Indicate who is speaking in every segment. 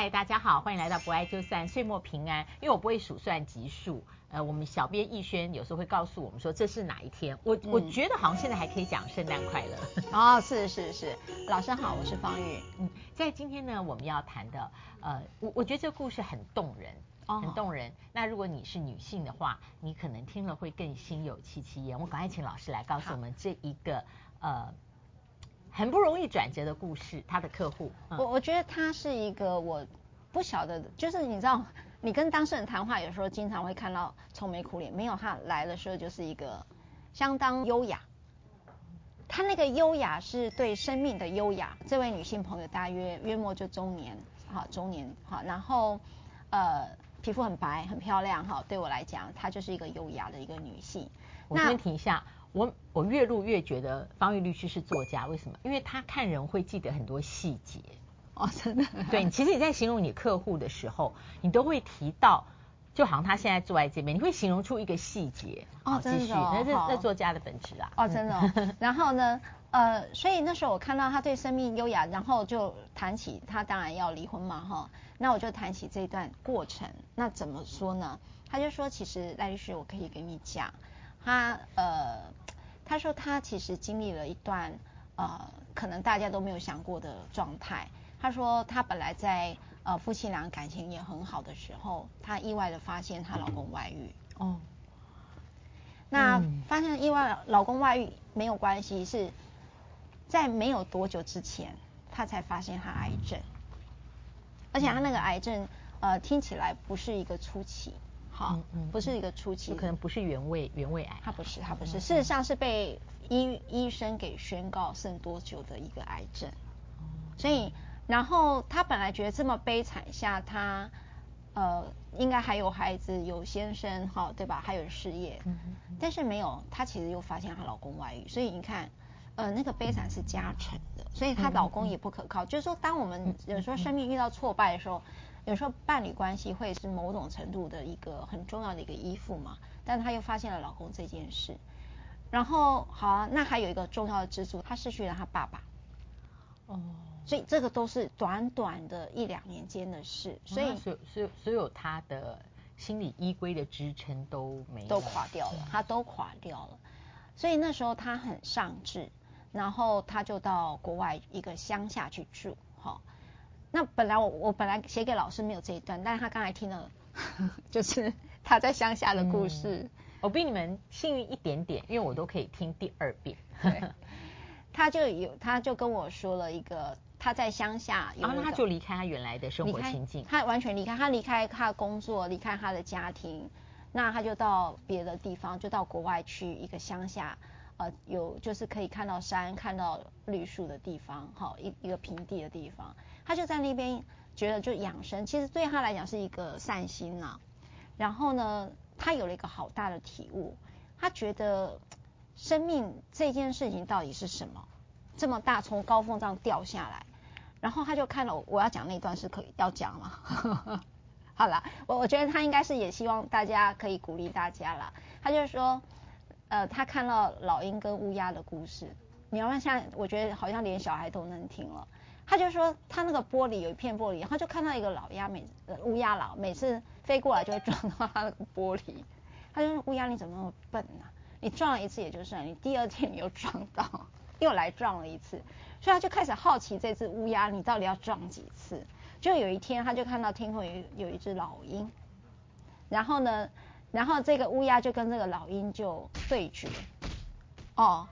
Speaker 1: 嗨，大家好，欢迎来到不爱就散，岁末平安。因为我不会数算级数，呃，我们小编逸轩有时候会告诉我们说这是哪一天。我、嗯、我觉得好像现在还可以讲圣诞快乐。
Speaker 2: 哦，是是是，老师好，我是方玉。
Speaker 1: 嗯，在今天呢，我们要谈的，呃，我我觉得这个故事很动人，哦，很动人。那如果你是女性的话，你可能听了会更心有戚戚焉。我赶快请老师来告诉我们这一个，呃。很不容易转折的故事，他的客户，
Speaker 2: 嗯、我我觉得他是一个我不晓得，就是你知道，你跟当事人谈话，有时候经常会看到愁眉苦脸，没有他来的时候就是一个相当优雅。他那个优雅是对生命的优雅。这位女性朋友大约约莫就中年，哈，中年，哈，然后呃，皮肤很白，很漂亮，哈，对我来讲，她就是一个优雅的一个女性。
Speaker 1: 我先停一下。我我越录越觉得方玉律师是作家，为什么？因为他看人会记得很多细节
Speaker 2: 哦，真的。
Speaker 1: 对，其实你在形容你客户的时候，你都会提到，就好像他现在坐在这边，你会形容出一个细节
Speaker 2: 哦，真的、哦。
Speaker 1: 那是那作家的本质啊。
Speaker 2: 哦，真的、哦。然后呢，呃，所以那时候我看到他对生命优雅，然后就谈起他当然要离婚嘛，哈。那我就谈起这段过程。那怎么说呢？他就说，其实赖律师，我可以跟你讲。他呃，他说他其实经历了一段呃，可能大家都没有想过的状态。他说他本来在呃夫妻俩感情也很好的时候，他意外的发现她老公外遇。哦。那发现意外老公外遇没有关系，是在没有多久之前，她才发现她癌症，而且她那个癌症呃听起来不是一个初期。好，不是一个初期，
Speaker 1: 可能不是原位原位癌，
Speaker 2: 他不是，他不是，事实上是被医医生给宣告剩多久的一个癌症，所以，然后他本来觉得这么悲惨下，他呃应该还有孩子，有先生，哈，对吧？还有事业，但是没有，她其实又发现她老公外遇，所以你看，呃，那个悲惨是加成的，所以她老公也不可靠，就是说，当我们有时候生命遇到挫败的时候。有时候伴侣关系会是某种程度的一个很重要的一个依附嘛，但她又发现了老公这件事，然后好啊，那还有一个重要的支柱，她失去了她爸爸，哦，所以这个都是短短的一两年间的事，所以
Speaker 1: 所所所有她的心理依归的支撑都没
Speaker 2: 都垮掉了，她都垮掉了，所以那时候她很丧志，然后她就到国外一个乡下去住，哈。那本来我我本来写给老师没有这一段，但是他刚才听了，就是他在乡下的故事。
Speaker 1: 嗯，我比你们幸运一点点，因为我都可以听第二遍。
Speaker 2: 对，他就有他就跟我说了一个他在乡下，
Speaker 1: 然后他就离开他原来的生活情境，
Speaker 2: 他完全离开，他离开他的工作，离开他的家庭，那他就到别的地方，就到国外去一个乡下。呃，有就是可以看到山、看到绿树的地方，好一一个平地的地方，他就在那边觉得就养生，其实对他来讲是一个善心呐、啊。然后呢，他有了一个好大的体悟，他觉得生命这件事情到底是什么？这么大，从高峰上掉下来，然后他就看了我，要讲那段是可以要讲了？好了，我我觉得他应该是也希望大家可以鼓励大家啦。他就说。呃，他看到老鹰跟乌鸦的故事，你要问现在，我觉得好像连小孩都能听了。他就说，他那个玻璃有一片玻璃，他就看到一个老鸦，每呃乌鸦老每次飞过来就会撞到他那个玻璃。他就说，乌鸦你怎么那么笨呢、啊？你撞了一次也就算，你第二天你又撞到，又来撞了一次，所以他就开始好奇这只乌鸦你到底要撞几次。就有一天他就看到天空有有一只老鹰，然后呢？然后这个乌鸦就跟这个老鹰就对决，哦，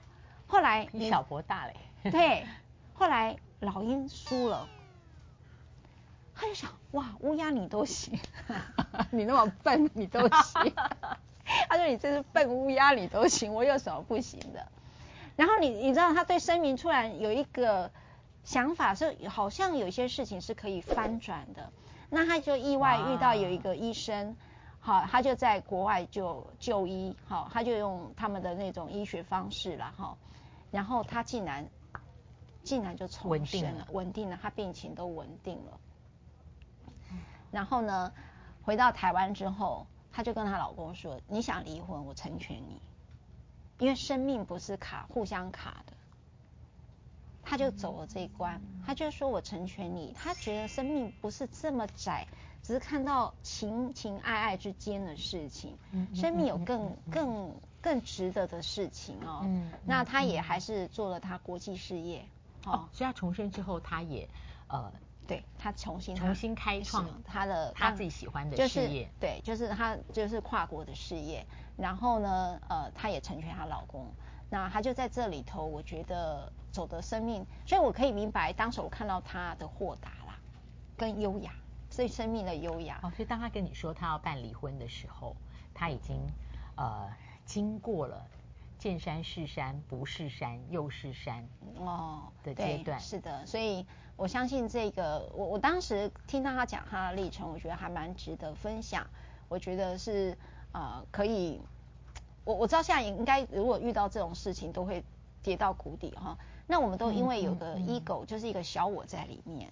Speaker 2: 后来
Speaker 1: 你小博大嘞，
Speaker 2: 对，后来老鹰输了，他就想哇，乌鸦你都行，你那么笨你都行，他说你这是笨乌鸦你都行，我有什么不行的？然后你你知道他对生命突然有一个想法，是好像有些事情是可以翻转的，那他就意外遇到有一个医生。好，他就在国外就就医，好，他就用他们的那种医学方式了，哈，然后他竟然竟然就重生了，稳定了，他病情都稳定了。然后呢，回到台湾之后，她就跟她老公说：“你想离婚，我成全你，因为生命不是卡互相卡的。”她就走了这一关，她就说我成全你，她觉得生命不是这么窄，只是看到情情爱爱之间的事情，生命有更更更值得的事情哦。那她也还是做了她国际事业，
Speaker 1: 哦，所以他重生之后，他也呃。
Speaker 2: 对他重新
Speaker 1: 重新开创
Speaker 2: 他的
Speaker 1: 他自己喜欢的事业，
Speaker 2: 就是，对，就是他就是跨国的事业。然后呢，呃，他也成全她老公。那他就在这里头，我觉得走的生命，所以我可以明白，当时我看到他的豁达啦，跟优雅，所以生命的优雅。
Speaker 1: 哦，所以当他跟你说他要办离婚的时候，他已经呃经过了见山是山，不是山又是山哦的阶段，
Speaker 2: 是的，所以。我相信这个，我我当时听到他讲他的历程，我觉得还蛮值得分享。我觉得是呃可以，我我知道现在应该如果遇到这种事情都会跌到谷底哈。那我们都因为有个 ego，就是一个小我在里面，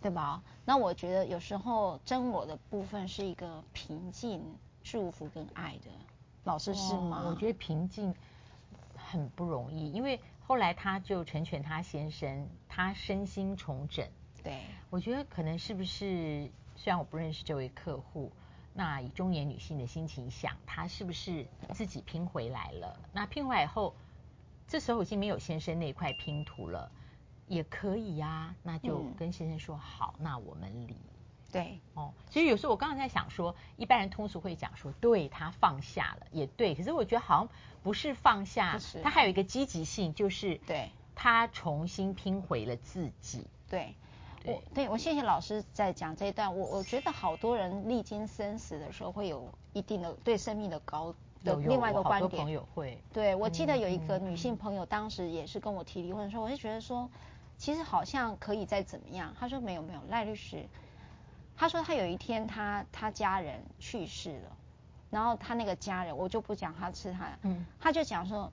Speaker 2: 对吧？那我觉得有时候真我的部分是一个平静、祝福跟爱的。老师是吗？
Speaker 1: 我觉得平静很不容易，因为。后来他就成全他先生，他身心重整。
Speaker 2: 对，
Speaker 1: 我觉得可能是不是，虽然我不认识这位客户，那以中年女性的心情想，她是不是自己拼回来了？那拼回来以后，这时候已经没有先生那块拼图了，也可以呀、啊，那就跟先生说、嗯、好，那我们离。
Speaker 2: 对，
Speaker 1: 哦，其实有时候我刚刚在想说，一般人通俗会讲说，对他放下了，也对。可是我觉得好像不是放下，他还有一个积极性，就是对他重新拼回了自己。
Speaker 2: 对，对我对我谢谢老师在讲这一段。我我觉得好多人历经生死的时候，会有一定的对生命的高的另外一个
Speaker 1: 观点。朋友会。
Speaker 2: 对，我记得有一个女性朋友，当时也是跟我提离婚的时候，我就觉得说，其实好像可以再怎么样。她说没有没有，赖律师。他说他有一天他他家人去世了，然后他那个家人我就不讲他是他，嗯，他就讲说，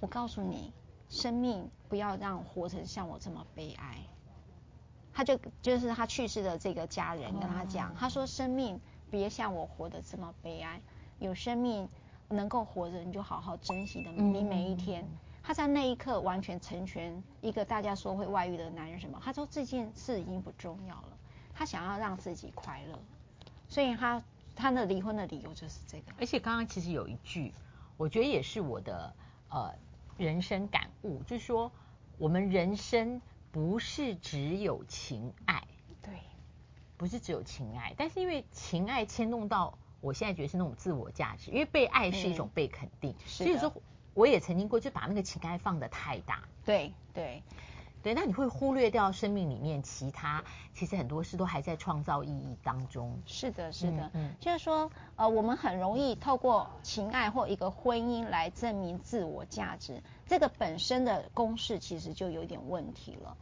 Speaker 2: 我告诉你，生命不要让活成像我这么悲哀。他就就是他去世的这个家人跟他讲，他说生命别像我活得这么悲哀，有生命能够活着你就好好珍惜的你每一天。他在那一刻完全成全一个大家说会外遇的男人什么，他说这件事已经不重要了。他想要让自己快乐，所以他他的离婚的理由就是这个。
Speaker 1: 而且刚刚其实有一句，我觉得也是我的呃人生感悟，就是说我们人生不是只有情爱，
Speaker 2: 对，
Speaker 1: 不是只有情爱，但是因为情爱牵动到我现在觉得是那种自我价值，因为被爱是一种被肯定，嗯、所以说我也曾经过就把那个情爱放得太大，
Speaker 2: 对对。
Speaker 1: 对，那你会忽略掉生命里面其他，其实很多事都还在创造意义当中。
Speaker 2: 是的，是的，嗯，就是说，呃，我们很容易透过情爱或一个婚姻来证明自我价值，这个本身的公式其实就有点问题了。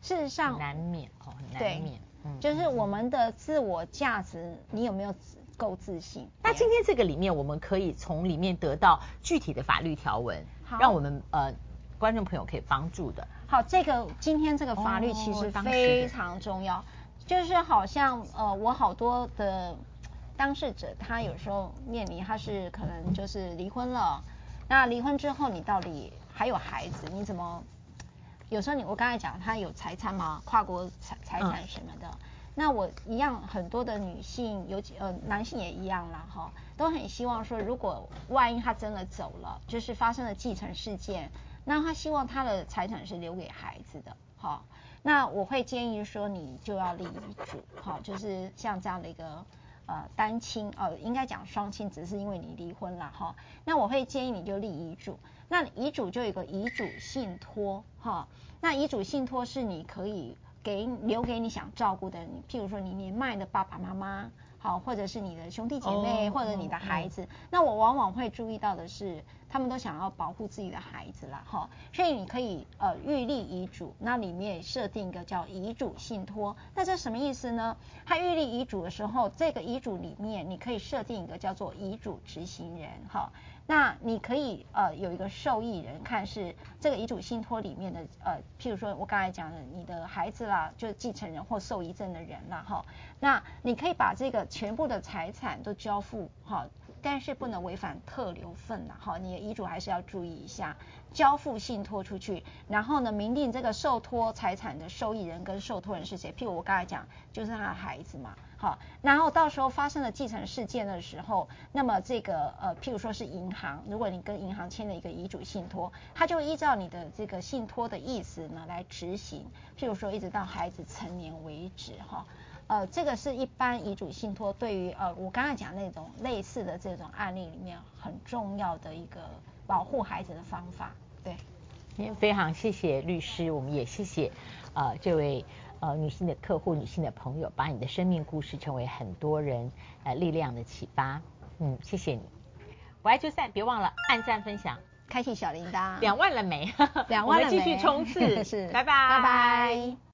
Speaker 2: 事实上，
Speaker 1: 难免哦，很难免。
Speaker 2: 嗯，就是我们的自我价值，你有没有够自信？
Speaker 1: 那今天这个里面，我们可以从里面得到具体的法律条文，好让我们呃观众朋友可以帮助的。
Speaker 2: 好，这个今天这个法律其实非常重要，就是好像呃，我好多的当事者，他有时候面临他是可能就是离婚了，那离婚之后你到底还有孩子，你怎么？有时候你我刚才讲他有财产嘛？跨国财财产什么的，嗯、那我一样很多的女性，尤其呃男性也一样啦哈，都很希望说，如果万一他真的走了，就是发生了继承事件。那他希望他的财产是留给孩子的，好，那我会建议说你就要立遗嘱，好，就是像这样的一个呃单亲，呃应该讲双亲，只是因为你离婚了哈，那我会建议你就立遗嘱，那遗嘱就有个遗嘱信托，哈，那遗嘱信托是你可以给留给你想照顾的人，譬如说你年迈的爸爸妈妈。好，或者是你的兄弟姐妹，或者你的孩子，那我往往会注意到的是，他们都想要保护自己的孩子啦，哈，所以你可以呃预立遗嘱，那里面设定一个叫遗嘱信托，那这什么意思呢？他预立遗嘱的时候，这个遗嘱里面你可以设定一个叫做遗嘱执行人，哈。那你可以呃有一个受益人，看是这个遗嘱信托里面的呃，譬如说我刚才讲的你的孩子啦，就是继承人或受益证的人啦，哈。那你可以把这个全部的财产都交付哈，但是不能违反特留份啦，哈。你的遗嘱还是要注意一下，交付信托出去，然后呢，明定这个受托财产的受益人跟受托人是谁。譬如我刚才讲，就是他的孩子嘛，好，然后到时候发生了继承事件的时候，那么这个呃，譬如说是银行，如果你跟银行签了一个遗嘱信托，他就依照你的这个信托的意思呢来执行，譬如说一直到孩子成年为止，哈。呃，这个是一般遗嘱信托对于呃我刚才讲那种类似的这种案例里面很重要的一个保护孩子的方法。对，
Speaker 1: 也非常谢谢律师，我们也谢谢呃这位呃女性的客户、女性的朋友，把你的生命故事成为很多人呃力量的启发。嗯，谢谢你。我爱就散，别忘了按赞、分享、
Speaker 2: 开启小铃铛。
Speaker 1: 两万了没？
Speaker 2: 两万了没？
Speaker 1: 我们继续冲刺。
Speaker 2: 是，
Speaker 1: 拜拜。
Speaker 2: 拜拜。